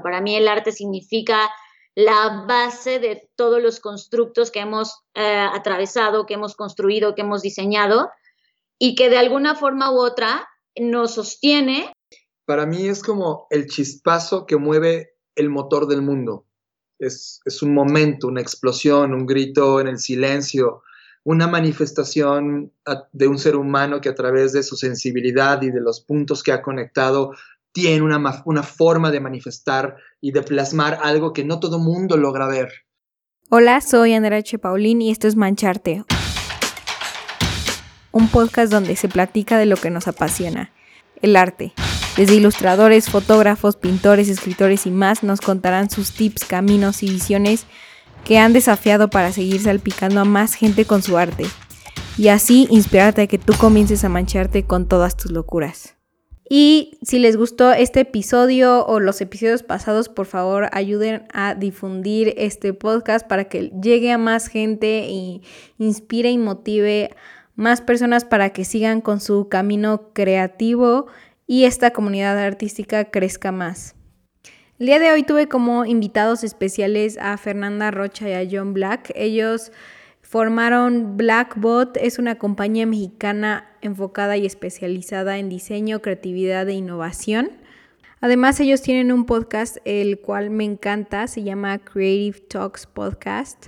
Para mí el arte significa la base de todos los constructos que hemos eh, atravesado, que hemos construido, que hemos diseñado y que de alguna forma u otra nos sostiene. Para mí es como el chispazo que mueve el motor del mundo. Es, es un momento, una explosión, un grito en el silencio, una manifestación de un ser humano que a través de su sensibilidad y de los puntos que ha conectado tiene una, una forma de manifestar y de plasmar algo que no todo mundo logra ver. Hola, soy Andrea H. Paulín y esto es Mancharte, un podcast donde se platica de lo que nos apasiona, el arte. Desde ilustradores, fotógrafos, pintores, escritores y más nos contarán sus tips, caminos y visiones que han desafiado para seguir salpicando a más gente con su arte y así inspirarte a que tú comiences a mancharte con todas tus locuras. Y si les gustó este episodio o los episodios pasados, por favor ayuden a difundir este podcast para que llegue a más gente y inspire y motive más personas para que sigan con su camino creativo y esta comunidad artística crezca más. El día de hoy tuve como invitados especiales a Fernanda Rocha y a John Black. Ellos Formaron Blackbot, es una compañía mexicana enfocada y especializada en diseño, creatividad e innovación. Además, ellos tienen un podcast, el cual me encanta, se llama Creative Talks Podcast.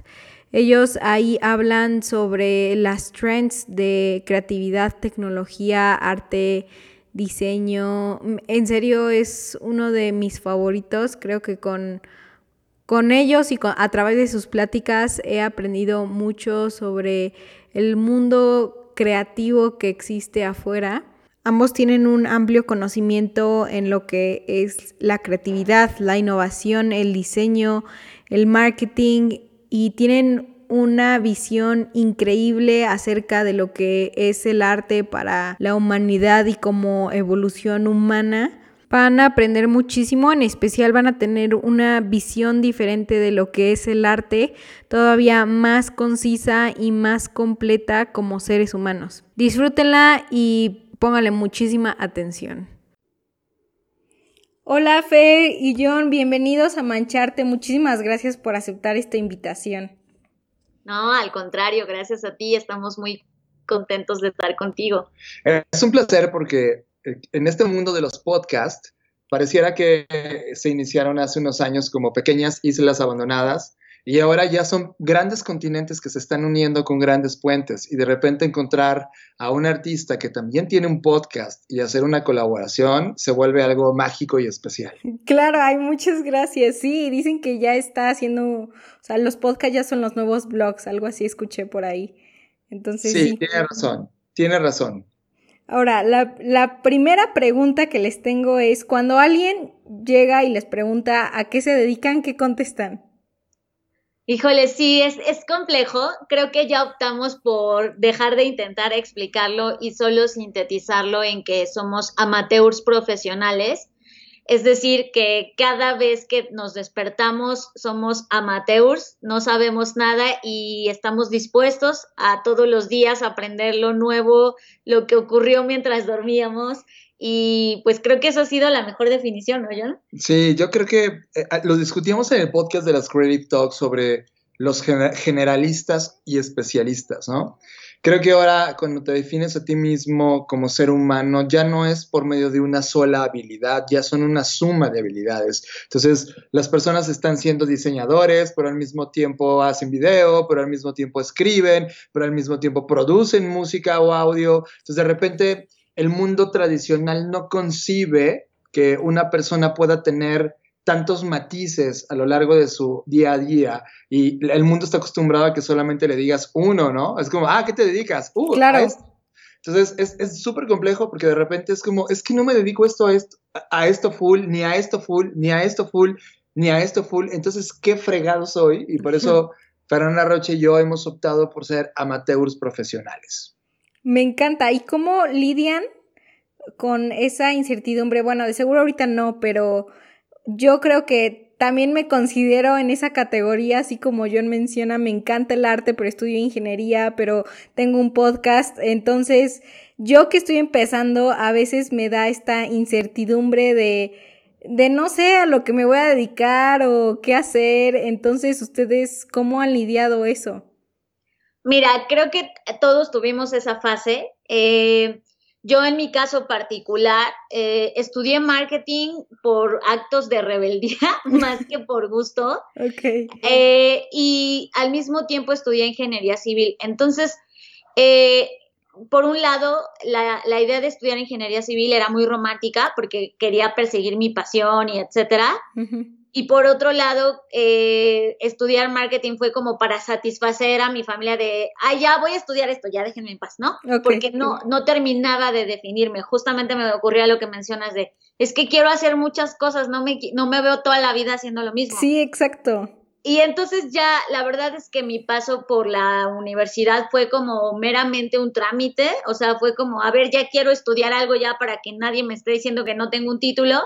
Ellos ahí hablan sobre las trends de creatividad, tecnología, arte, diseño. En serio, es uno de mis favoritos. Creo que con con ellos y a través de sus pláticas he aprendido mucho sobre el mundo creativo que existe afuera. Ambos tienen un amplio conocimiento en lo que es la creatividad, la innovación, el diseño, el marketing y tienen una visión increíble acerca de lo que es el arte para la humanidad y como evolución humana. Van a aprender muchísimo, en especial van a tener una visión diferente de lo que es el arte, todavía más concisa y más completa como seres humanos. Disfrútenla y póngale muchísima atención. Hola Fe y John, bienvenidos a Mancharte. Muchísimas gracias por aceptar esta invitación. No, al contrario, gracias a ti, estamos muy contentos de estar contigo. Es un placer porque en este mundo de los podcasts, pareciera que se iniciaron hace unos años como pequeñas islas abandonadas y ahora ya son grandes continentes que se están uniendo con grandes puentes y de repente encontrar a un artista que también tiene un podcast y hacer una colaboración se vuelve algo mágico y especial. Claro, hay muchas gracias. Sí, dicen que ya está haciendo, o sea, los podcasts ya son los nuevos blogs, algo así escuché por ahí. Entonces, sí, sí. tiene razón, tiene razón. Ahora, la, primera pregunta que les tengo es, cuando alguien llega y les pregunta a qué se dedican, ¿qué contestan? Híjole, sí, es, es complejo. Creo que ya optamos por dejar de intentar explicarlo y solo sintetizarlo en que somos amateurs profesionales es decir, que cada vez que nos despertamos somos amateurs, no sabemos nada y estamos dispuestos a todos los días aprender lo nuevo, lo que ocurrió mientras dormíamos. Y pues creo que esa ha sido la mejor definición, ¿no, John? Sí, yo creo que eh, lo discutíamos en el podcast de las Creative Talks sobre los generalistas y especialistas, ¿no? Creo que ahora cuando te defines a ti mismo como ser humano, ya no es por medio de una sola habilidad, ya son una suma de habilidades. Entonces, las personas están siendo diseñadores, pero al mismo tiempo hacen video, pero al mismo tiempo escriben, pero al mismo tiempo producen música o audio. Entonces, de repente, el mundo tradicional no concibe que una persona pueda tener tantos matices a lo largo de su día a día y el mundo está acostumbrado a que solamente le digas uno, ¿no? Es como, ah, ¿qué te dedicas? Uh, claro. Entonces es súper complejo porque de repente es como, es que no me dedico esto a, esto a esto full, ni a esto full, ni a esto full, ni a esto full. Entonces, qué fregado soy y por eso Fernanda Roche y yo hemos optado por ser amateurs profesionales. Me encanta. ¿Y cómo lidian con esa incertidumbre? Bueno, de seguro ahorita no, pero yo creo que también me considero en esa categoría, así como John menciona, me encanta el arte, pero estudio ingeniería, pero tengo un podcast, entonces yo que estoy empezando, a veces me da esta incertidumbre de de no sé a lo que me voy a dedicar o qué hacer. Entonces, ¿ustedes cómo han lidiado eso? Mira, creo que todos tuvimos esa fase. Eh, yo en mi caso particular eh, estudié marketing por actos de rebeldía más que por gusto. Okay. Eh, y al mismo tiempo estudié ingeniería civil. Entonces, eh, por un lado, la, la, idea de estudiar ingeniería civil era muy romántica porque quería perseguir mi pasión y etcétera. Y por otro lado, eh, estudiar marketing fue como para satisfacer a mi familia de, ah, ya voy a estudiar esto, ya déjenme en paz, ¿no? Porque no, no terminaba de definirme. Justamente me ocurría lo que mencionas de, es que quiero hacer muchas cosas, no me, no me veo toda la vida haciendo lo mismo. Sí, exacto. Y entonces ya, la verdad es que mi paso por la universidad fue como meramente un trámite, o sea, fue como, a ver, ya quiero estudiar algo ya para que nadie me esté diciendo que no tengo un título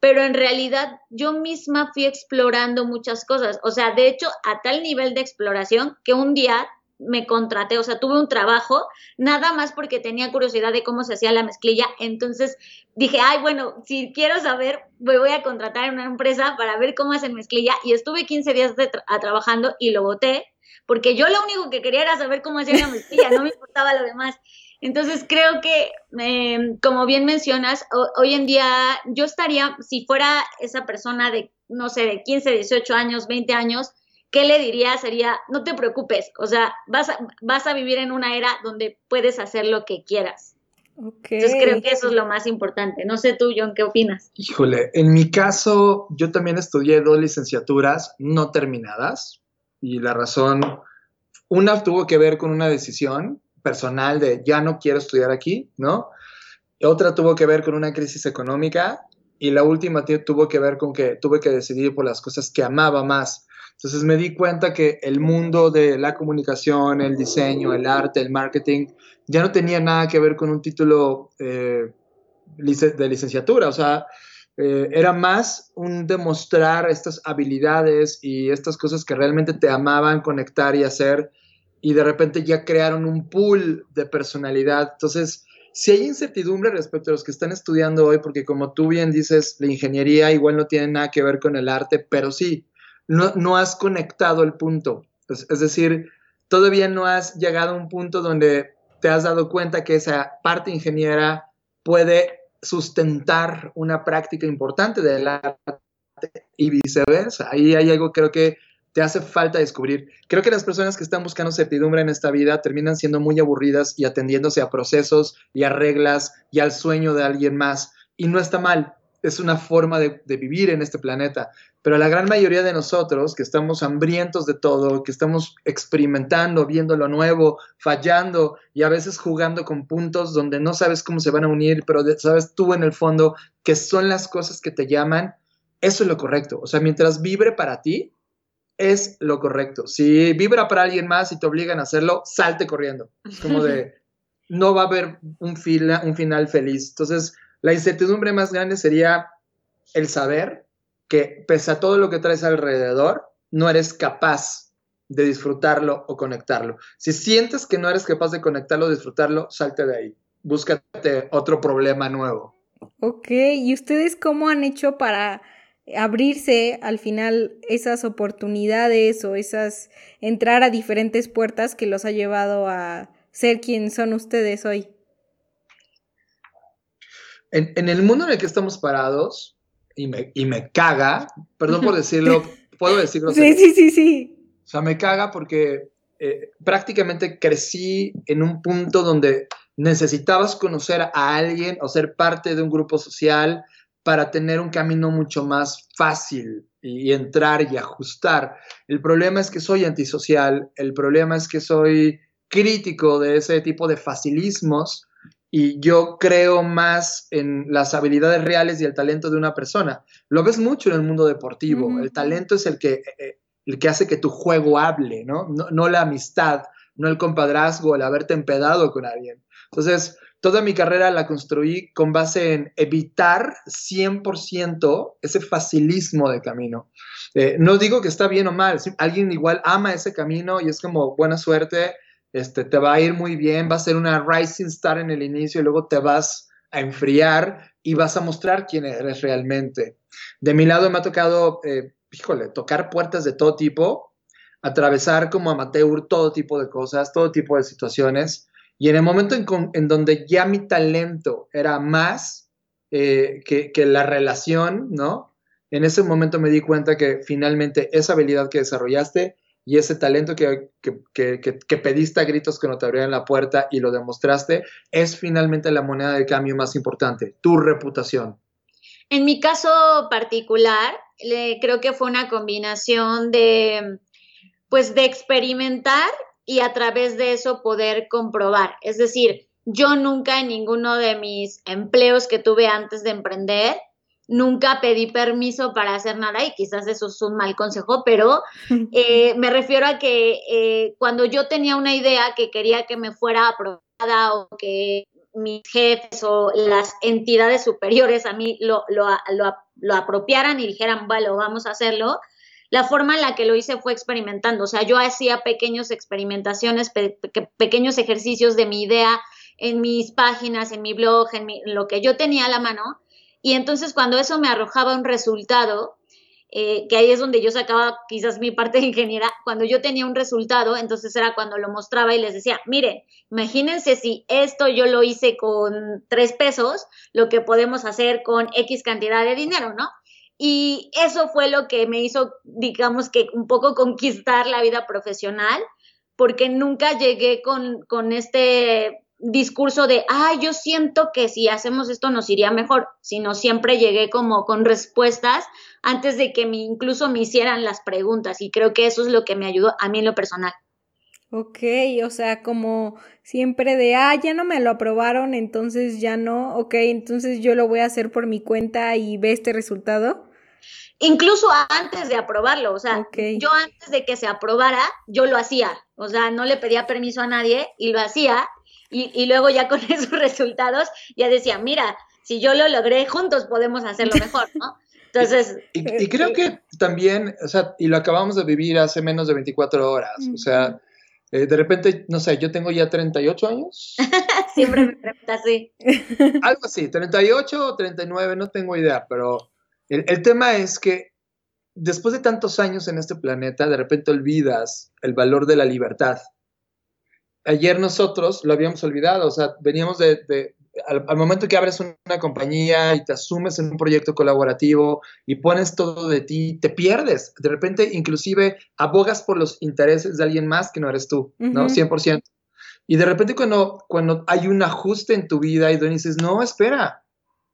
pero en realidad yo misma fui explorando muchas cosas. O sea, de hecho, a tal nivel de exploración que un día me contraté, o sea, tuve un trabajo, nada más porque tenía curiosidad de cómo se hacía la mezclilla. Entonces dije, ay, bueno, si quiero saber, me voy a contratar en una empresa para ver cómo hacen mezclilla. Y estuve 15 días trabajando y lo voté, porque yo lo único que quería era saber cómo hacía la mezclilla, no me importaba lo demás. Entonces creo que, em, como bien mencionas, hoy en día yo estaría, si fuera esa persona de, no sé, de 15, 18 años, 20 años, ¿qué le diría? Sería, no te preocupes, o sea, vas a, vas a vivir en una era donde puedes hacer lo que quieras. Entonces creo que eso es lo más importante. No sé tú, John, ¿qué opinas? Híjole, en mi caso, yo también estudié dos licenciaturas no terminadas y la razón, una tuvo que ver con una decisión personal de ya no quiero estudiar aquí, ¿no? Otra tuvo que ver con una crisis económica y la última tuvo que ver con que tuve que decidir por las cosas que amaba más. Entonces me di cuenta que el mundo de la comunicación, el diseño, el arte, el marketing, ya no tenía nada que ver con un título eh, de licenciatura, o sea, eh, era más un demostrar estas habilidades y estas cosas que realmente te amaban conectar y hacer y de repente ya crearon un pool de personalidad. Entonces, si hay incertidumbre respecto a los que están estudiando hoy, porque como tú bien dices, la ingeniería igual no tiene nada que ver con el arte, pero sí, no, no has conectado el punto. Es, es decir, todavía no has llegado a un punto donde te has dado cuenta que esa parte ingeniera puede sustentar una práctica importante del arte y viceversa. Ahí hay algo creo que te hace falta descubrir. Creo que las personas que están buscando certidumbre en esta vida terminan siendo muy aburridas y atendiéndose a procesos y a reglas y al sueño de alguien más. Y no está mal, es una forma de, vivir en este planeta. Pero la gran mayoría de nosotros que estamos hambrientos de todo, que estamos experimentando, viendo lo nuevo, fallando y a veces jugando con puntos donde no sabes cómo se van a unir, pero sabes tú en el fondo que son las cosas que te llaman, eso es lo correcto. O sea, mientras vibre para ti, es lo correcto. Si vibra para alguien más y te obligan a hacerlo, salte corriendo. Es como de, no va a haber un, un final feliz. Entonces, la incertidumbre más grande sería el saber que pese a todo lo que traes alrededor, no eres capaz de disfrutarlo o conectarlo. Si sientes que no eres capaz de conectarlo o disfrutarlo, salte de ahí. Búscate otro problema nuevo. Ok, ¿y ustedes cómo han hecho para abrirse al final esas oportunidades o esas entrar a diferentes puertas que los ha llevado a ser quien son ustedes hoy. En, el mundo en el que estamos parados, y me, y me caga, perdón por decirlo, puedo decirlo. Sí, sí, sí, sí. O sea, me caga porque eh, prácticamente crecí en un punto donde necesitabas conocer a alguien o ser parte de un grupo social para tener un camino mucho más fácil y, entrar y ajustar. El problema es que soy antisocial, el problema es que soy crítico de ese tipo de facilismos y yo creo más en las habilidades reales y el talento de una persona. Lo ves mucho en el mundo deportivo. El talento es el que, eh, el que hace que tu juego hable, ¿no? ¿no? No la amistad, no el compadrazgo, el haberte empedado con alguien. Entonces, toda mi carrera la construí con base en evitar 100% ese facilismo de camino. Eh, no digo que está bien o mal, alguien igual ama ese camino y es como buena suerte, este, te va a ir muy bien, va a ser una rising star en el inicio y luego te vas a enfriar, y vas a mostrar quién eres realmente. De mi lado me ha tocado, eh, híjole, tocar puertas de todo tipo, atravesar como amateur todo tipo de cosas, todo tipo de situaciones. Y en el momento en, donde ya mi talento era más eh, que, la relación, ¿no? En ese momento me di cuenta que finalmente esa habilidad que desarrollaste y ese talento que, que, pediste a gritos que no te abrieran la puerta y lo demostraste, es finalmente la moneda de cambio más importante, tu reputación. En mi caso particular, creo que fue una combinación de, pues, de experimentar y a través de eso poder comprobar. Es decir, yo nunca en ninguno de mis empleos que tuve antes de emprender nunca pedí permiso para hacer nada y quizás eso es un mal consejo, pero eh, me refiero a que eh, cuando yo tenía una idea que quería que me fuera aprobada o que mis jefes o las entidades superiores a mí lo, lo, lo, apropiaran y dijeran, vale, vamos a hacerlo, la forma en la que lo hice fue experimentando, o sea, yo hacía pequeños experimentaciones, pequeños ejercicios de mi idea en mis páginas, en mi blog, en lo que yo tenía a la mano, y entonces cuando eso me arrojaba un resultado, eh, que ahí es donde yo sacaba quizás mi parte de ingeniera, cuando yo tenía un resultado, entonces era cuando lo mostraba y les decía, miren, imagínense si esto yo lo hice con tres pesos, lo que podemos hacer con X cantidad de dinero, ¿no? Y eso fue lo que me hizo, digamos que un poco conquistar la vida profesional, porque nunca llegué con, con este discurso de, ah, yo siento que si hacemos esto nos iría mejor, sino siempre llegué como con respuestas antes de que me, incluso me hicieran las preguntas y creo que eso es lo que me ayudó a mí en lo personal. Ok, o sea, como siempre de, ah, ya no me lo aprobaron, entonces ya no, ok, entonces yo lo voy a hacer por mi cuenta y ve este resultado. Incluso antes de aprobarlo, o sea, yo antes de que se aprobara, yo lo hacía, o sea, no le pedía permiso a nadie y lo hacía y, luego ya con esos resultados ya decía, mira, si yo lo logré, juntos podemos hacerlo mejor, ¿no? Entonces... Y, creo que también, o sea, y lo acabamos de vivir hace menos de 24 horas, o sea, eh, de repente, no sé, yo tengo ya 38 años. Siempre me pregunta así. Algo así, 38 o 39, no tengo idea, pero el, el tema es que después de tantos años en este planeta, de repente olvidas el valor de la libertad ayer nosotros lo habíamos olvidado, o sea, veníamos de, al, momento que abres una compañía y te asumes en un proyecto colaborativo y pones todo de ti, te pierdes. De repente, inclusive, abogas por los intereses de alguien más que no eres tú, ¿no? 100%. Y de repente cuando, cuando hay un ajuste en tu vida y tú dices, no, espera,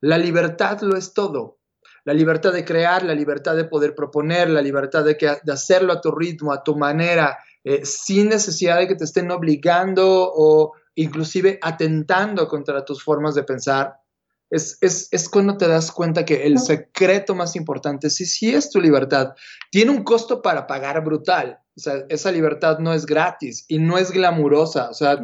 la libertad lo es todo. La libertad de crear, la libertad de poder proponer, la libertad de, que, de hacerlo a tu ritmo, a tu manera, eh, sin necesidad de que te estén obligando o inclusive atentando contra tus formas de pensar. Es, es, cuando te das cuenta que el secreto más importante, sí, sí es tu libertad, tiene un costo para pagar brutal. O sea, esa libertad no es gratis y no es glamurosa. O sea,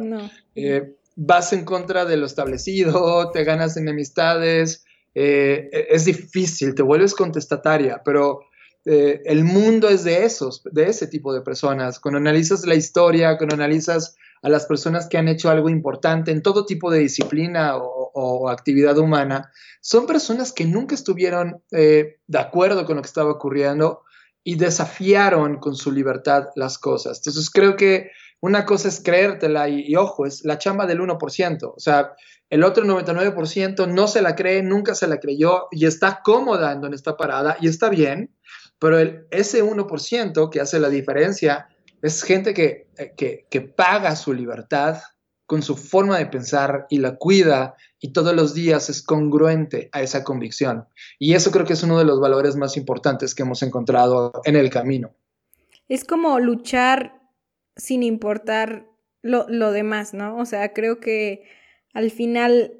eh, vas en contra de lo establecido, te ganas enemistades, eh, es difícil, te vuelves contestataria, pero eh, el mundo es de esos, de ese tipo de personas. Cuando analizas la historia, cuando analizas a las personas que han hecho algo importante en todo tipo de disciplina o, actividad humana, son personas que nunca estuvieron eh, de acuerdo con lo que estaba ocurriendo y desafiaron con su libertad las cosas. Entonces creo que una cosa es creértela y, y ojo, es la chamba del 1%. O sea, el otro 99% no se la cree, nunca se la creyó y está cómoda en donde está parada y está bien pero el, ese 1% que hace la diferencia es gente que, eh, que, paga su libertad con su forma de pensar y la cuida y todos los días es congruente a esa convicción. Y eso creo que es uno de los valores más importantes que hemos encontrado en el camino. Es como luchar sin importar lo, lo demás, ¿no? O sea, creo que al final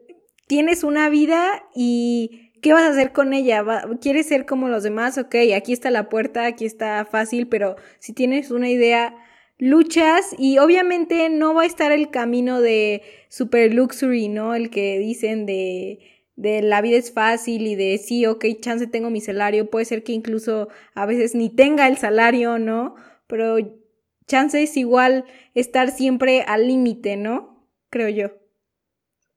tienes una vida y ¿qué vas a hacer con ella? ¿Quieres ser como los demás? Ok, aquí está la puerta, aquí está fácil, pero si tienes una idea, luchas y obviamente no va a estar el camino de super luxury, ¿no? El que dicen de, de la vida es fácil y de sí, ok, chance tengo mi salario, puede ser que incluso a veces ni tenga el salario, ¿no? Pero chance es igual estar siempre al límite, ¿no? Creo yo.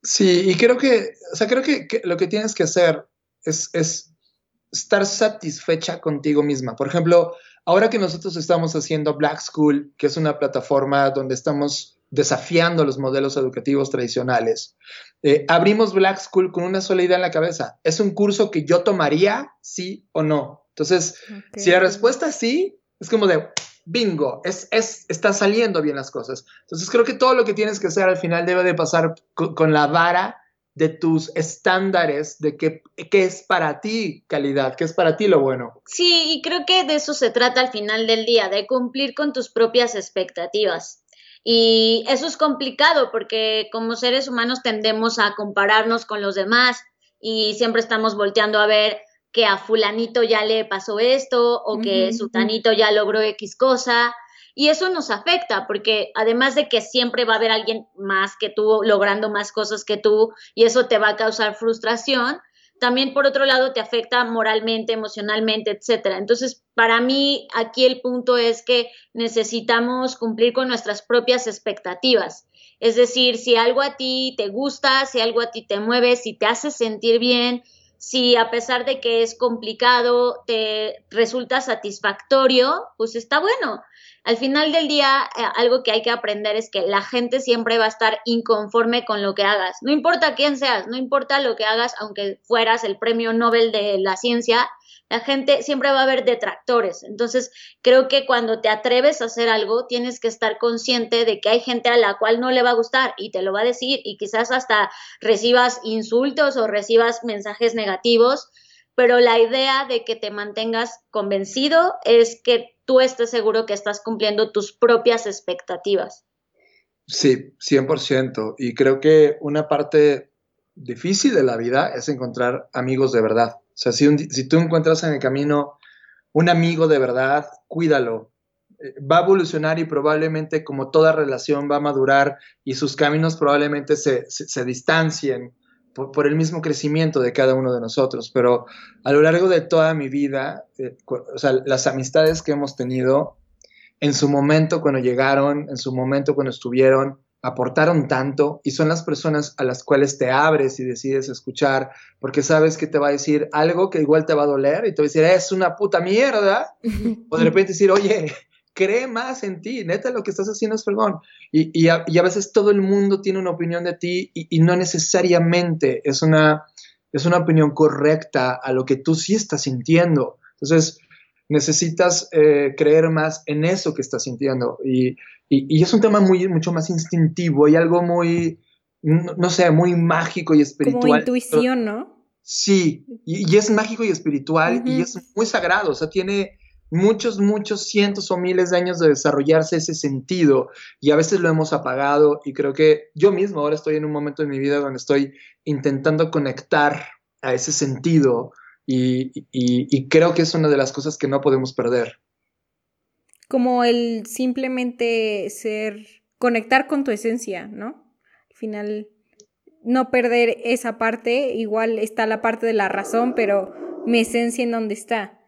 Sí, y creo que, o sea, creo que, lo que tienes que hacer es, es estar satisfecha contigo misma. Por ejemplo, ahora que nosotros estamos haciendo Black School, que es una plataforma donde estamos desafiando los modelos educativos tradicionales, eh, abrimos Black School con una sola idea en la cabeza. ¿Es un curso que yo tomaría, sí o no? Entonces, si la respuesta es sí, es como de, bingo, es, es, está saliendo bien las cosas. Entonces creo que todo lo que tienes que hacer al final debe de pasar con, la vara de tus estándares de qué, qué, es para ti calidad, qué es para ti lo bueno. Sí, y creo que de eso se trata al final del día, de cumplir con tus propias expectativas. Y eso es complicado porque como seres humanos tendemos a compararnos con los demás y siempre estamos volteando a ver que a fulanito ya le pasó esto o que sutanito ya logró X cosa. Y eso nos afecta porque además de que siempre va a haber alguien más que tú logrando más cosas que tú y eso te va a causar frustración, también por otro lado te afecta moralmente, emocionalmente, etcétera. Entonces, para mí aquí el punto es que necesitamos cumplir con nuestras propias expectativas. Es decir, si algo a ti te gusta, si algo a ti te mueve, si te hace sentir bien, si a pesar de que es complicado te resulta satisfactorio, pues está bueno. Al final del día, eh, algo que hay que aprender es que la gente siempre va a estar inconforme con lo que hagas. No importa quién seas, no importa lo que hagas, aunque fueras el premio Nobel de la ciencia, la gente siempre va a haber detractores. Entonces, creo que cuando te atreves a hacer algo, tienes que estar consciente de que hay gente a la cual no le va a gustar y te lo va a decir y quizás hasta recibas insultos o recibas mensajes negativos, pero la idea de que te mantengas convencido es que tú estés seguro que estás cumpliendo tus propias expectativas. Sí, 100%. Y creo que una parte difícil de la vida es encontrar amigos de verdad. O sea, si, tú encuentras en el camino un amigo de verdad, cuídalo. Eh, va a evolucionar y probablemente como toda relación va a madurar y sus caminos probablemente se, distancien por, el mismo crecimiento de cada uno de nosotros. Pero a lo largo de toda mi vida, eh, o sea, las amistades que hemos tenido, en su momento cuando llegaron, en su momento cuando estuvieron, aportaron tanto y son las personas a las cuales te abres y decides escuchar porque sabes que te va a decir algo que igual te va a doler y te va a decir, es una puta mierda. o de repente decir, oye, cree más en ti, neta lo que estás haciendo es perdón. Y, y, a, veces todo el mundo tiene una opinión de ti y, y, no necesariamente es una, es una opinión correcta a lo que tú sí estás sintiendo. Entonces, necesitas eh, creer más en eso que estás sintiendo. Y, y, es un tema muy, mucho más instintivo y algo muy, no, sé, muy mágico y espiritual. Como intuición, ¿no? Sí, y, es mágico y espiritual y es muy sagrado, o sea, tiene muchos, muchos cientos o miles de años de desarrollarse ese sentido y a veces lo hemos apagado y creo que yo mismo ahora estoy en un momento de mi vida donde estoy intentando conectar a ese sentido y, creo que es una de las cosas que no podemos perder. Como el simplemente ser, conectar con tu esencia, ¿no? Al final, no perder esa parte, igual está la parte de la razón, pero mi esencia en dónde está.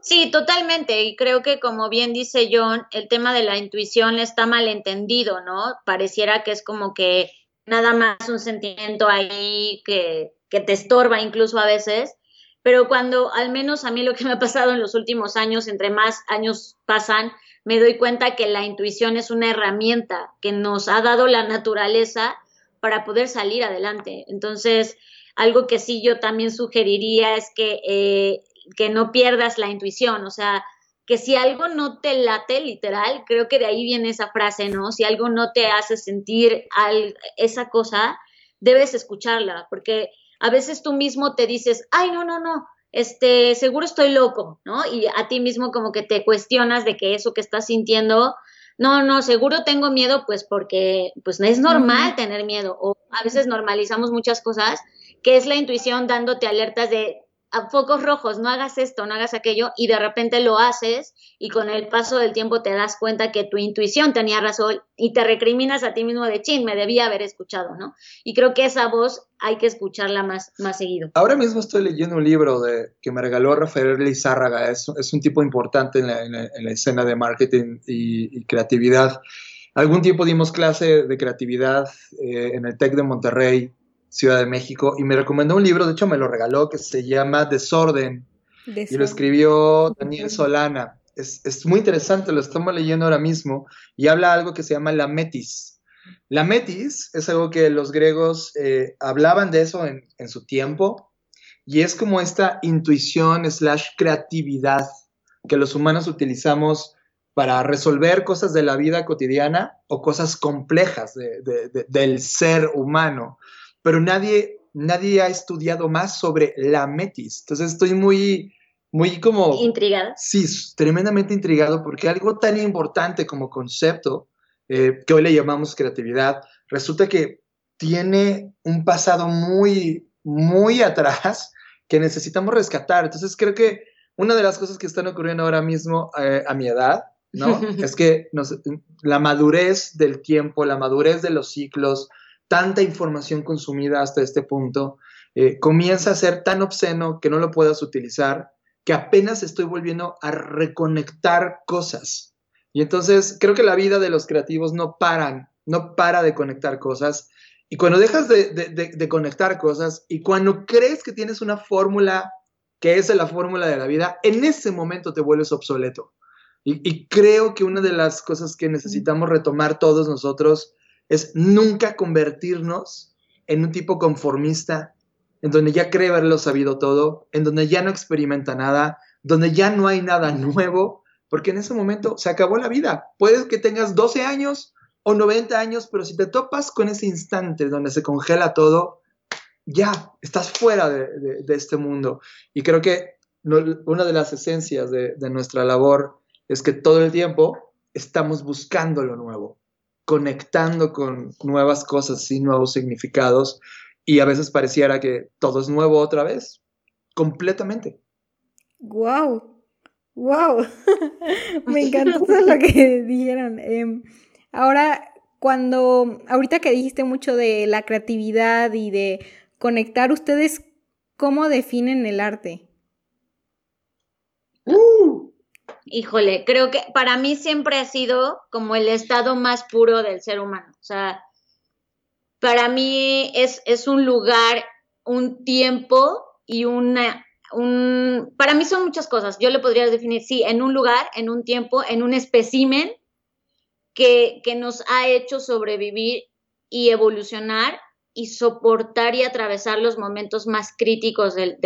Sí, totalmente. Y creo que, como bien dice John, el tema de la intuición está mal entendido, ¿no? Pareciera que es como que nada más un sentimiento ahí que que te estorba incluso a veces, pero cuando al menos a mí lo que me ha pasado en los últimos años, entre más años pasan, me doy cuenta que la intuición es una herramienta que nos ha dado la naturaleza para poder salir adelante. Entonces, algo que sí yo también sugeriría es que, eh, que no pierdas la intuición, o sea, que si algo no te late literal, creo que de ahí viene esa frase, ¿no? Si algo no te hace sentir esa cosa, debes escucharla, porque a veces tú mismo te dices, ay, no, no, no, este, seguro estoy loco, ¿no? Y a ti mismo como que te cuestionas de que eso que estás sintiendo, no, no, seguro tengo miedo, pues porque, pues es normal tener miedo, o a veces normalizamos muchas cosas, que es la intuición dándote alertas de, a focos rojos, no hagas esto, no hagas aquello, y de repente lo haces y con el paso del tiempo te das cuenta que tu intuición tenía razón y te recriminas a ti mismo de chin, me debía haber escuchado, ¿no? Y creo que esa voz hay que escucharla más, más seguido. Ahora mismo estoy leyendo un libro de, que me regaló Rafael Lizárraga, es, es un tipo importante en la, en la, escena de marketing y, creatividad. algún tiempo dimos clase de creatividad eh, en el TEC de Monterrey, Ciudad de México, y me recomendó un libro, de hecho me lo regaló, que se llama Desorden, y lo escribió Daniel Solana. Es, es, muy interesante, lo estamos leyendo ahora mismo, y habla algo que se llama la metis. La metis es algo que los griegos eh, hablaban de eso en, en su tiempo, y es como esta intuición slash creatividad que los humanos utilizamos para resolver cosas de la vida cotidiana o cosas complejas del ser humano. Pero nadie, nadie ha estudiado más sobre la metis. Entonces estoy muy, muy como... Intrigada. Sí, tremendamente intrigado porque algo tan importante como concepto, eh, que hoy le llamamos creatividad, resulta que tiene un pasado muy, muy atrás que necesitamos rescatar. Entonces creo que una de las cosas que están ocurriendo ahora mismo eh, a mi edad, ¿no? es que la madurez del tiempo, la madurez de los ciclos, tanta información consumida hasta este punto, eh, comienza a ser tan obsceno que no lo puedas utilizar, que apenas estoy volviendo a reconectar cosas. Y entonces creo que la vida de los creativos no paran, no para de conectar cosas. Y cuando dejas de, conectar cosas y cuando crees que tienes una fórmula que es la fórmula de la vida, en ese momento te vuelves obsoleto. Y, creo que una de las cosas que necesitamos retomar todos nosotros es nunca convertirnos en un tipo conformista, en donde ya cree haberlo sabido todo, en donde ya no experimenta nada, donde ya no hay nada nuevo, porque en ese momento se acabó la vida. Puedes que tengas 12 años o 90 años, pero si te topas con ese instante donde se congela todo, ya, estás fuera de, este mundo. Y creo que una de las esencias de, nuestra labor es que todo el tiempo estamos buscando lo nuevo, conectando con nuevas cosas y nuevos significados. Y a veces pareciera que todo es nuevo otra vez, completamente. ¡Wow! ¡Wow! Me encantó todo lo que dijeron. Em, ahora, cuando, ahorita que dijiste mucho de la creatividad y de conectar, ¿ustedes cómo definen el arte? Uh. Híjole, creo que para mí siempre ha sido como el estado más puro del ser humano. O sea, para mí es, es un lugar, un tiempo y una, un... Para mí son muchas cosas. Yo le podría definir, sí, en un lugar, en un tiempo, en un espécimen que, que nos ha hecho sobrevivir y evolucionar y soportar y atravesar los momentos más críticos de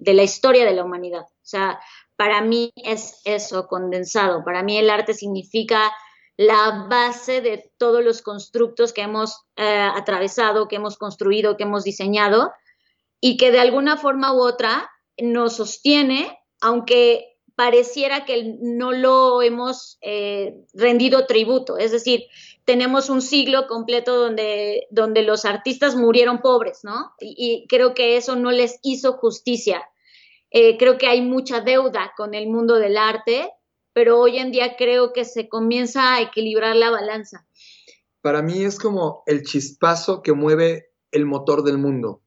la historia de la humanidad. O sea, para mí es eso condensado. Para mí el arte significa la base de todos los constructos que hemos eh, atravesado, que hemos construido, que hemos diseñado y que de alguna forma u otra nos sostiene, aunque pareciera que no lo hemos eh, rendido tributo. Es decir, tenemos un siglo completo donde, donde los artistas murieron pobres, ¿no? Y, creo que eso no les hizo justicia. Eh, creo que hay mucha deuda con el mundo del arte, pero hoy en día creo que se comienza a equilibrar la balanza. Para mí es como el chispazo que mueve el motor del mundo.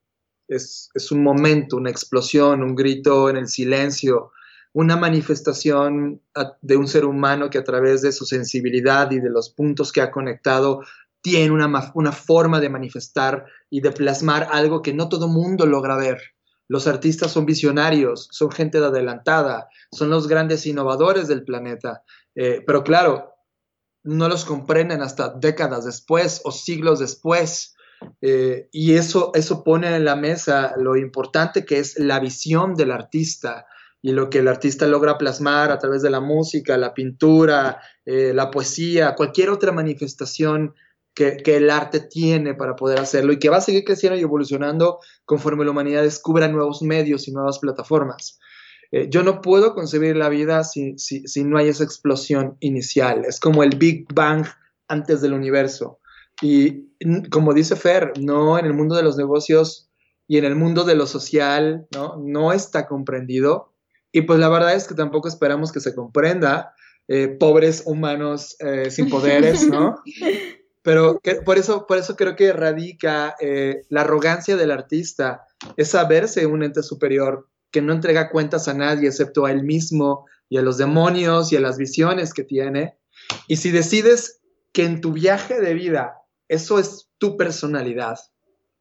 Es, es un momento, una explosión, un grito en el silencio, una manifestación de un ser humano que a través de su sensibilidad y de los puntos que ha conectado tiene una, una forma de manifestar y de plasmar algo que no todo mundo logra ver. Los artistas son visionarios, son gente de adelantada, son los grandes innovadores del planeta. Eh, pero claro, no los comprenden hasta décadas después o siglos después. Eh, y eso, eso pone en la mesa lo importante que es la visión del artista, y lo que el artista logra plasmar a través de la música, la pintura, eh, la poesía, cualquier otra manifestación que, el arte tiene para poder hacerlo y que va a seguir creciendo y evolucionando conforme la humanidad descubra nuevos medios y nuevas plataformas. Eh, yo no puedo concebir la vida si, si, no hay esa explosión inicial. Es como el Big Bang antes del universo. Y como dice Fer, no en el mundo de los negocios y en el mundo de lo social, ¿no? No está comprendido y pues la verdad es que tampoco esperamos que se comprenda, eh, pobres humanos eh, sin poderes, ¿no? Pero por, eso, por eso creo que radica eh, la arrogancia del artista, es saberse un ente superior que no entrega cuentas a nadie excepto a él mismo y a los demonios y a las visiones que tiene. Y si decides que en tu viaje de vida eso es tu personalidad,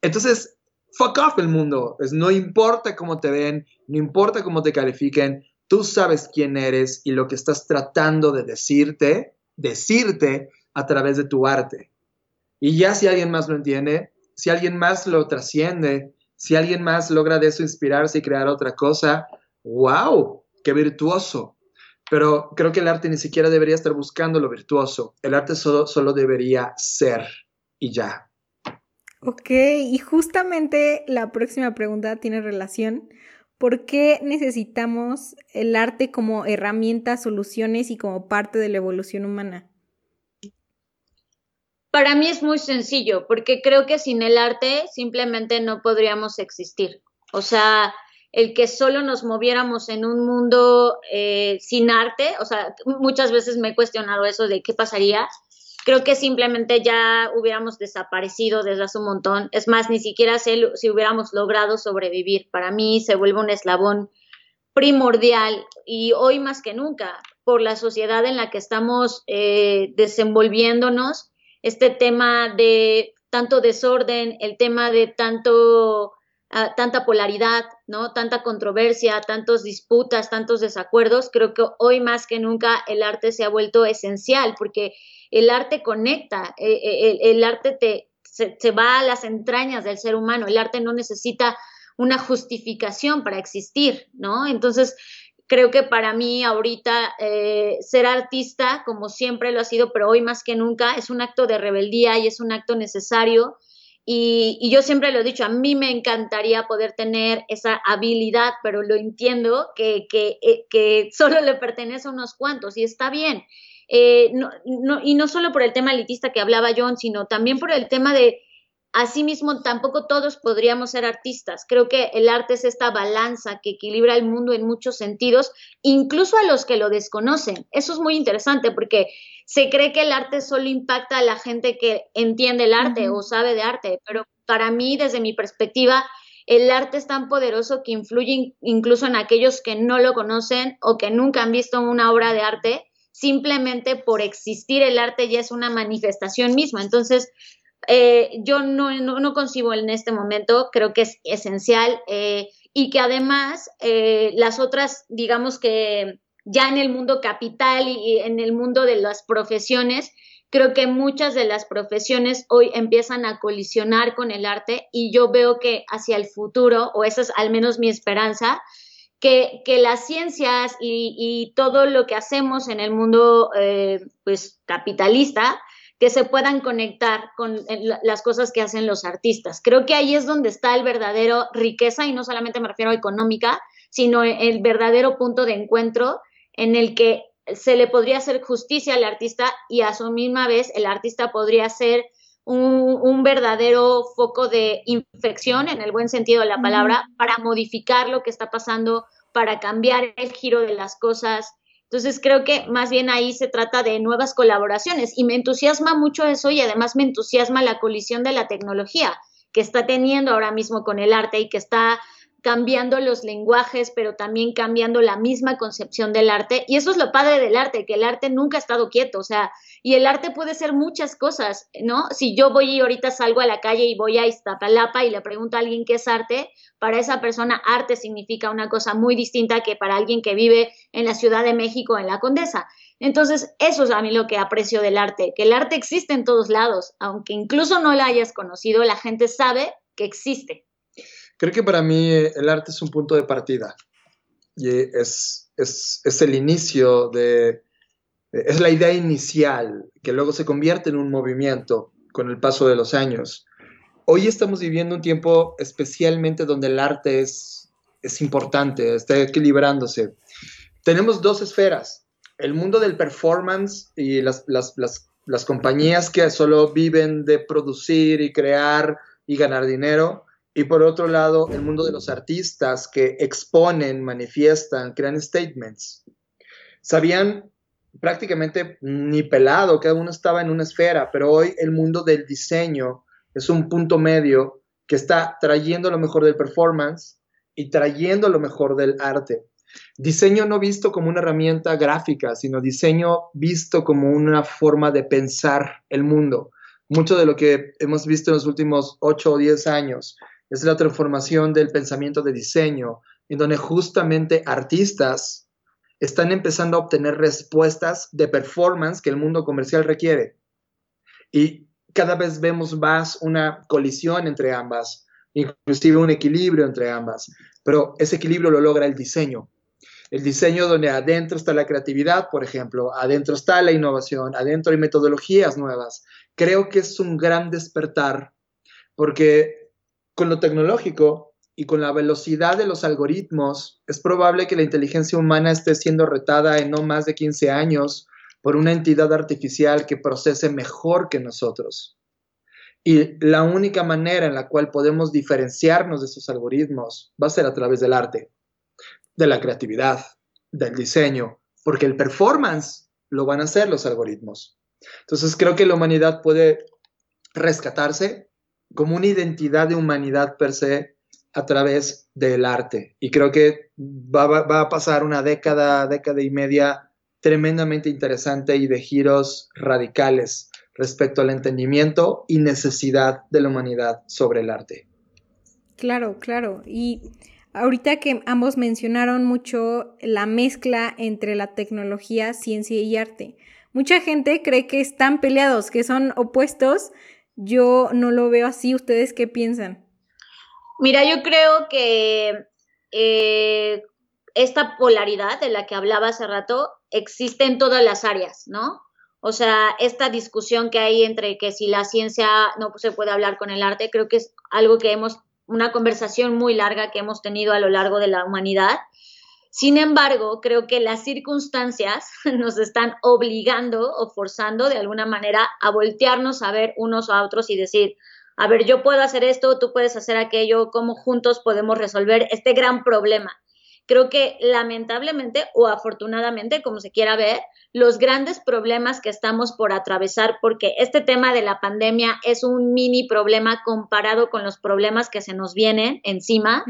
entonces, fuck off el mundo. Es, no importa cómo te ven, no importa cómo te califiquen, tú sabes quién eres y lo que estás tratando de decirte, decirte a través de tu arte. Y ya si alguien más lo entiende, si alguien más lo trasciende, si alguien más logra de eso inspirarse y crear otra cosa, wow, qué virtuoso. Pero creo que el arte ni siquiera debería estar buscando lo virtuoso. El arte solo, solo debería ser y ya. Ok, y justamente la próxima pregunta tiene relación. ¿Por qué necesitamos el arte como herramienta, soluciones y como parte de la evolución humana? Para mí es muy sencillo, porque creo que sin el arte simplemente no podríamos existir. O sea, el que solo nos moviéramos en un mundo eh, sin arte, o sea, muchas veces me he cuestionado eso de qué pasaría creo que simplemente ya hubiéramos desaparecido desde hace un montón. Es más, ni siquiera sé si hubiéramos logrado sobrevivir. Para mí se vuelve un eslabón primordial y hoy más que nunca por la sociedad en la que estamos eh, desenvolviéndonos, este tema de tanto desorden, el tema de tanto ah, tanta polaridad, ¿no? Tanta controversia, tantos disputas, tantos desacuerdos, creo que hoy más que nunca el arte se ha vuelto esencial porque el arte conecta, eh, eh, el, arte te, se, va a las entrañas del ser humano, el arte no necesita una justificación para existir, ¿no? Entonces, creo que para mí ahorita eh, ser artista, como siempre lo ha sido, pero hoy más que nunca, es un acto de rebeldía y es un acto necesario. Y, yo siempre lo he dicho, a mí me encantaría poder tener esa habilidad, pero lo entiendo que, que, que solo le pertenece a unos cuantos y está bien. Eh, no, no, y no solo por el tema elitista que hablaba John, sino también por el tema de, asimismo, tampoco todos podríamos ser artistas. Creo que el arte es esta balanza que equilibra el mundo en muchos sentidos, incluso a los que lo desconocen. Eso es muy interesante porque se cree que el arte solo impacta a la gente que entiende el arte o sabe de arte, pero para mí, desde mi perspectiva, el arte es tan poderoso que influye incluso en aquellos que no lo conocen o que nunca han visto una obra de arte simplemente por existir el arte ya es una manifestación misma. Entonces, eh, yo no, no, concibo en este momento, creo que es esencial eh, y que además eh, las otras, digamos que ya en el mundo capital y en el mundo de las profesiones, creo que muchas de las profesiones hoy empiezan a colisionar con el arte y yo veo que hacia el futuro, o esa es al menos mi esperanza, que, las ciencias y, todo lo que hacemos en el mundo pues capitalista que se puedan conectar con las cosas que hacen los artistas. Creo que ahí es donde está el verdadero riqueza y no solamente me refiero a económica, sino el verdadero punto de encuentro en el que se le podría hacer justicia al artista y a su misma vez el artista podría ser un, un, verdadero foco de infección, en el buen sentido de la palabra, para modificar lo que está pasando, para cambiar el giro de las cosas. Entonces creo que más bien ahí se trata de nuevas colaboraciones y me entusiasma mucho eso y además me entusiasma la colisión de la tecnología que está teniendo ahora mismo con el arte y que está cambiando los lenguajes, pero también cambiando la misma concepción del arte. Y eso es lo padre del arte, que el arte nunca ha estado quieto, o sea, y el arte puede ser muchas cosas, ¿no? Si yo voy y ahorita salgo a la calle y voy a Iztapalapa y le pregunto a alguien qué es arte, para esa persona arte significa una cosa muy distinta que para alguien que vive en la Ciudad de México, en la Condesa. Entonces, eso es a mí lo que aprecio del arte, que el arte existe en todos lados, aunque incluso no lo hayas conocido, la gente sabe que existe. Creo que para mí eh, el arte es un punto de partida y es, es, el inicio de, es la idea inicial que luego se convierte en un movimiento con el paso de los años. Hoy estamos viviendo un tiempo especialmente donde el arte es, es importante, está equilibrándose. Tenemos dos esferas, el mundo del performance y las, las, las, las compañías que solo viven de producir y crear y ganar dinero y por otro lado, el mundo de los artistas que exponen, manifiestan, crean statements. Sabían prácticamente ni pelado, cada uno estaba en una esfera, pero hoy el mundo del diseño es un punto medio que está trayendo lo mejor del performance y trayendo lo mejor del arte. Diseño no visto como una herramienta gráfica, sino diseño visto como una forma de pensar el mundo. Mucho de lo que hemos visto en los últimos 8 o 10 años es la transformación del pensamiento de diseño, en donde justamente artistas están empezando a obtener respuestas de performance que el mundo comercial requiere. Y cada vez vemos más una colisión entre ambas, inclusive un equilibrio entre ambas, pero ese equilibrio lo logra el diseño el diseño donde adentro está la creatividad, por ejemplo, adentro está la innovación, adentro hay metodologías nuevas. Creo que es un gran despertar porque con lo tecnológico y con la velocidad de los algoritmos, es probable que la inteligencia humana esté siendo retada en no más de 15 años por una entidad artificial que procese mejor que nosotros. Y la única manera en la cual podemos diferenciarnos de esos algoritmos va a ser a través del arte de la creatividad, del diseño, porque el performance lo van a hacer los algoritmos. Entonces creo que la humanidad puede rescatarse como una identidad de humanidad per se a través del arte. Y creo que va, a pasar una década, década y media tremendamente interesante y de giros radicales respecto al entendimiento y necesidad de la humanidad sobre el arte. Claro, claro. Y Ahorita que ambos mencionaron mucho la mezcla entre la tecnología, ciencia y arte. Mucha gente cree que están peleados, que son opuestos. Yo no lo veo así. ¿Ustedes qué piensan? Mira, yo creo que eh, esta polaridad de la que hablaba hace rato existe en todas las áreas, ¿no? O sea, esta discusión que hay entre que si la ciencia no se puede hablar con el arte, creo que es algo que hemos una conversación muy larga que hemos tenido a lo largo de la humanidad. Sin embargo, creo que las circunstancias nos están obligando o forzando de alguna manera a voltearnos a ver unos a otros y decir, a ver, yo puedo hacer esto, tú puedes hacer aquello, cómo juntos podemos resolver este gran problema. Creo que lamentablemente o afortunadamente, como se quiera ver, los grandes problemas que estamos por atravesar, porque este tema de la pandemia es un mini problema comparado con los problemas que se nos vienen encima.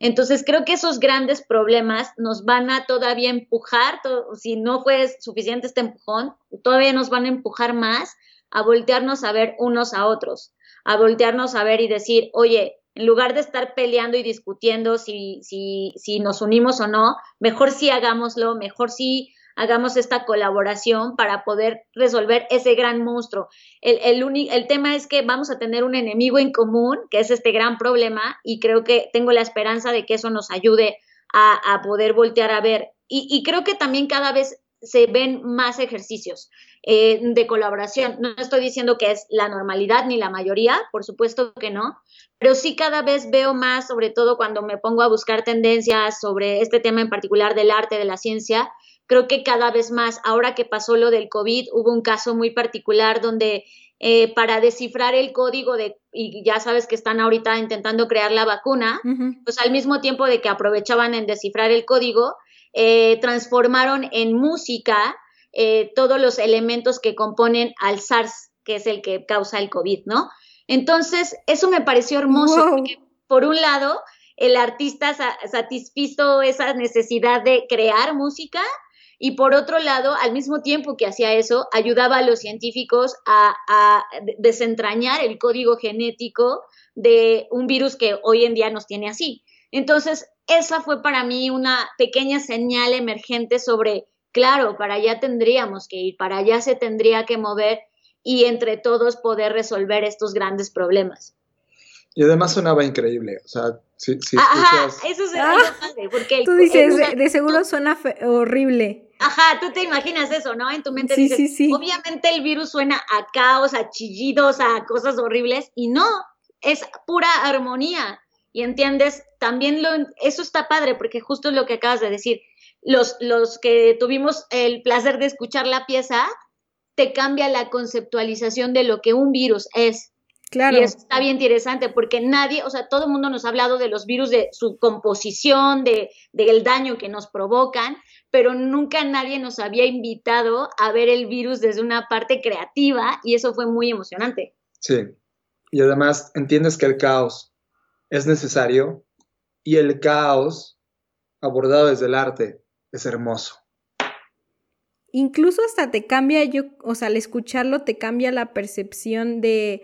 Entonces creo que esos grandes problemas nos van a todavía empujar, si no fue suficiente este empujón, todavía nos van a empujar más a voltearnos a ver unos a otros, a voltearnos a ver y decir, oye, en lugar de estar peleando y discutiendo si, si, si nos unimos o no, mejor sí hagámoslo, mejor sí hagamos esta colaboración para poder resolver ese gran monstruo. El, el, el tema es que vamos a tener un enemigo en común, que es este gran problema, y creo que tengo la esperanza de que eso nos ayude a, poder voltear a ver. Y, y, creo que también cada vez se ven más ejercicios eh, de colaboración. No estoy diciendo que es la normalidad ni la mayoría, por supuesto que no, pero sí cada vez veo más, sobre todo cuando me pongo a buscar tendencias sobre este tema en particular del arte, de la ciencia, creo que cada vez más, ahora que pasó lo del COVID, hubo un caso muy particular donde eh, para descifrar el código de, y ya sabes que están ahorita intentando crear la vacuna, pues al mismo tiempo de que aprovechaban en descifrar el código, eh, transformaron en música eh, todos los elementos que componen al SARS, que es el que causa el COVID, ¿no? Entonces, eso me pareció hermoso, porque por un lado, el artista satisfizo esa necesidad de crear música y por otro lado, al mismo tiempo que hacía eso, ayudaba a los científicos a, desentrañar el código genético de un virus que hoy en día nos tiene así. Entonces, esa fue para mí una pequeña señal emergente sobre, claro, para allá tendríamos que ir, para allá se tendría que mover y entre todos poder resolver estos grandes problemas. Y además sonaba increíble, o sea, sí, sí. Ajá, eso es ah, porque... Tú dices, de, seguro suena horrible. Ajá, tú te imaginas eso, ¿no? En tu mente sí, dices, sí, sí. obviamente el virus suena a caos, a chillidos, a cosas horribles, y no, es pura armonía. Y entiendes, también lo, eso está padre, porque justo es lo que acabas de decir. Los, los que tuvimos el placer de escuchar la pieza, te cambia la conceptualización de lo que un virus es. Claro. Y eso está bien interesante porque nadie, o sea, todo el mundo nos ha hablado de los virus, de su composición, de, del daño que nos provocan, pero nunca nadie nos había invitado a ver el virus desde una parte creativa y eso fue muy emocionante. Sí, y además entiendes que el caos es necesario y el caos abordado desde el arte es hermoso. Incluso hasta te cambia, yo, o sea, al escucharlo te cambia la percepción de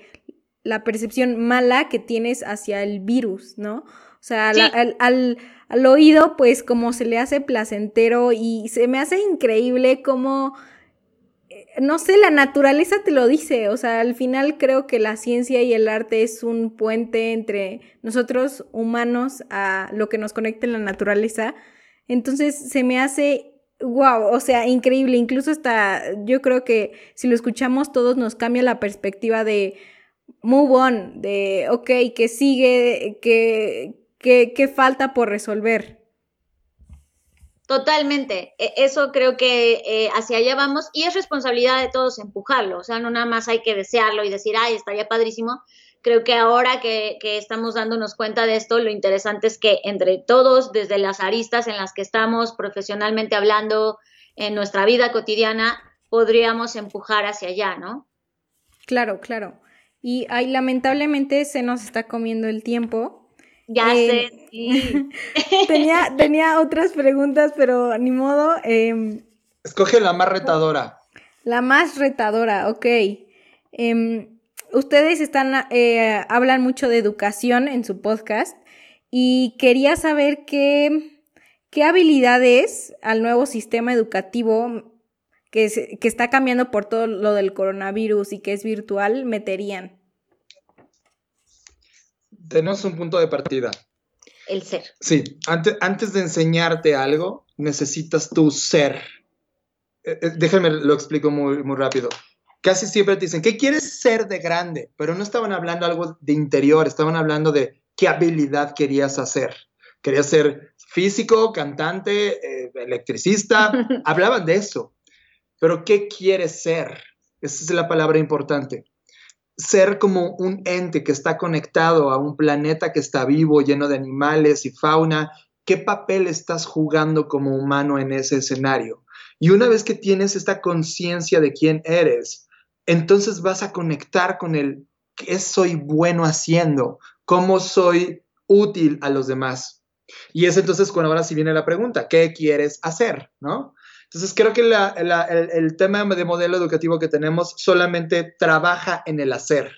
la percepción mala que tienes hacia el virus, ¿no? O sea, al, al, al, oído, pues como se le hace placentero y se me hace increíble como, eh, no sé, la naturaleza te lo dice, o sea, al final creo que la ciencia y el arte es un puente entre nosotros humanos a lo que nos conecta en la naturaleza. Entonces se me hace wow, o sea, increíble. Incluso hasta yo creo que si lo escuchamos todos nos cambia la perspectiva de move on, de ok, que sigue, que, que, falta por resolver. Totalmente, e, eso creo que eh, hacia allá vamos y es responsabilidad de todos empujarlo, o sea, no nada más hay que desearlo y decir, ay, estaría padrísimo, creo que ahora que, estamos dándonos cuenta de esto, lo interesante es que entre todos, desde las aristas en las que estamos profesionalmente hablando, en nuestra vida cotidiana, podríamos empujar hacia allá, ¿no? Claro, claro. Y ay, lamentablemente se nos está comiendo el tiempo. Ya sé, sí. tenía, tenía otras preguntas, pero ni modo. Em, Escoge la más retadora. La más retadora, ok. Eh, ustedes están, eh, hablan mucho de educación en su podcast y quería saber qué, qué habilidades al nuevo sistema educativo que, que está cambiando por todo lo del coronavirus y que es virtual meterían. Tenemos un punto de partida. El ser. Sí, antes, antes de enseñarte algo, necesitas tu ser. Eh, eh, déjenme lo explico muy, muy rápido casi siempre te dicen, ¿qué quieres ser de grande? Pero no estaban hablando algo de interior, estaban hablando de qué habilidad querías hacer. Querías ser físico, cantante, eh, electricista, hablaban de eso. Pero ¿qué quieres ser? Esa es la palabra importante. Ser como un ente que está conectado a un planeta que está vivo, lleno de animales y fauna. ¿Qué papel estás jugando como humano en ese escenario? Y una vez que tienes esta conciencia de quién eres, entonces vas a conectar con el qué soy bueno haciendo, cómo soy útil a los demás. Y es entonces cuando ahora sí viene la pregunta, ¿qué quieres hacer? ¿No? Entonces creo que el, tema de modelo educativo que tenemos solamente trabaja en el hacer,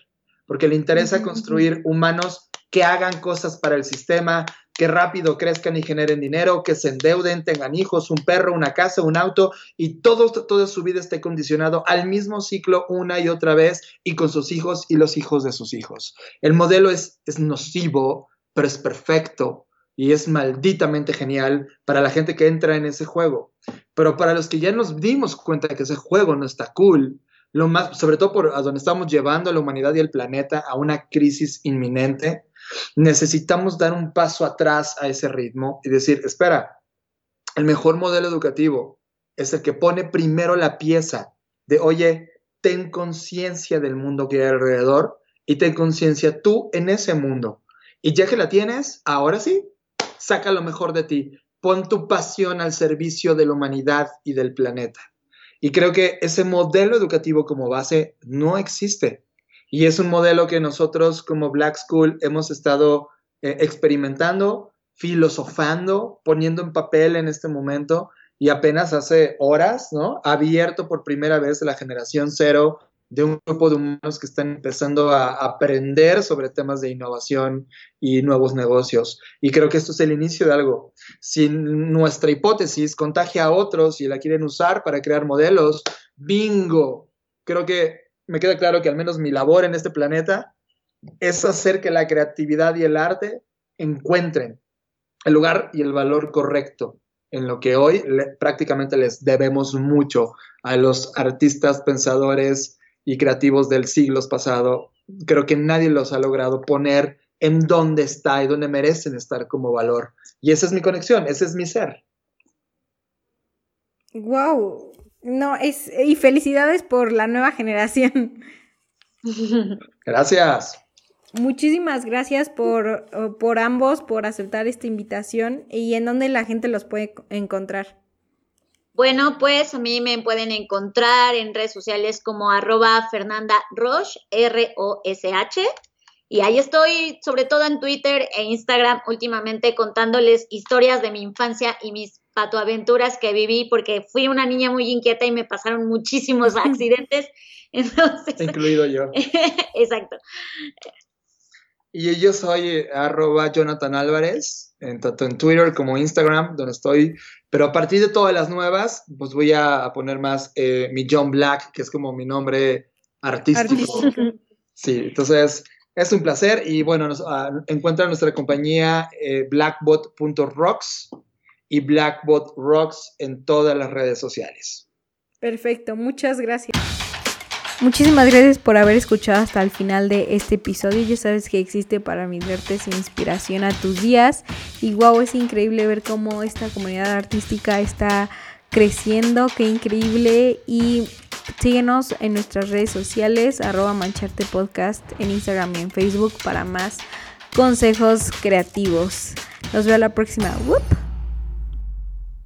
porque le interesa construir humanos que hagan cosas para el sistema, que rápido crezcan y generen dinero, que se endeuden, tengan hijos, un perro, una casa, un auto y todo, toda su vida esté condicionado al mismo ciclo una y otra vez y con sus hijos y los hijos de sus hijos. El modelo es, es nocivo, pero es perfecto y es malditamente genial para la gente que entra en ese juego. Pero para los que ya nos dimos cuenta de que ese juego no está cool, lo más, sobre todo por a donde estamos llevando a la humanidad y el planeta a una crisis inminente, necesitamos dar un paso atrás a ese ritmo y decir, espera, el mejor modelo educativo es el que pone primero la pieza de, oye, ten conciencia del mundo que hay alrededor y ten conciencia tú en ese mundo. Y ya que la tienes, ahora sí, saca lo mejor de ti. Pon tu pasión al servicio de la humanidad y del planeta. Y creo que ese modelo educativo como base no existe. Y es un modelo que nosotros como Black School hemos estado eh, experimentando, filosofando, poniendo en papel en este momento y apenas hace horas, ¿no? Abierto por primera vez la generación cero de un grupo de humanos que están empezando a aprender sobre temas de innovación y nuevos negocios. Y creo que esto es el inicio de algo. Si nuestra hipótesis contagia a otros y la quieren usar para crear modelos, bingo. Creo que me queda claro que al menos mi labor en este planeta es hacer que la creatividad y el arte encuentren el lugar y el valor correcto en lo que hoy prácticamente les debemos mucho a los artistas, pensadores y creativos del siglo pasado. Creo que nadie los ha logrado poner en donde está y donde merecen estar como valor. Y esa es mi conexión, ese es mi ser. Wow, no, es, y felicidades por la nueva generación. Gracias. Muchísimas gracias por, por ambos, por aceptar esta invitación y en dónde la gente los puede encontrar. Bueno, pues a mí me pueden encontrar en redes sociales como arroba Fernanda Roche, R-O-S-H, Y ahí estoy, sobre todo en Twitter e Instagram, últimamente contándoles historias de mi infancia y mis patoaventuras que viví, porque fui una niña muy inquieta y me pasaron muchísimos accidentes. Entonces, Incluido yo. exacto. Y yo soy eh, arroba Jonathan Álvarez, en, tanto en Twitter como Instagram, donde estoy. Pero a partir de todas las nuevas, pues voy a poner más eh, mi John Black, que es como mi nombre artístico. Artístico. Sí, entonces es un placer y bueno, nos, ah, encuentran nuestra compañía eh, blackbot.rocks y Blackbot Rocks en todas las redes sociales. Perfecto, muchas gracias. Muchísimas gracias por haber escuchado hasta el final de este episodio. Ya sabes que existe para mirarte sin inspiración a tus días. Y wow, es increíble ver cómo esta comunidad artística está creciendo. Qué increíble. Y síguenos en nuestras redes sociales, arroba mancharte podcast en Instagram y en Facebook para más consejos creativos. Nos veo la próxima.